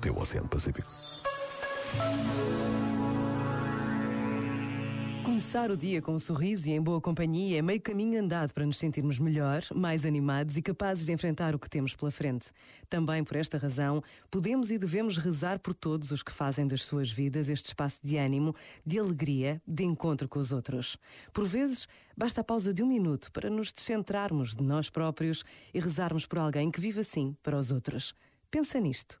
tem o Oceano Pacífico. Começar o dia com um sorriso e em boa companhia é meio caminho andado para nos sentirmos melhor, mais animados e capazes de enfrentar o que temos pela frente. Também por esta razão, podemos e devemos rezar por todos os que fazem das suas vidas este espaço de ânimo, de alegria, de encontro com os outros. Por vezes, basta a pausa de um minuto para nos descentrarmos de nós próprios e rezarmos por alguém que vive assim para os outros. Pensa nisto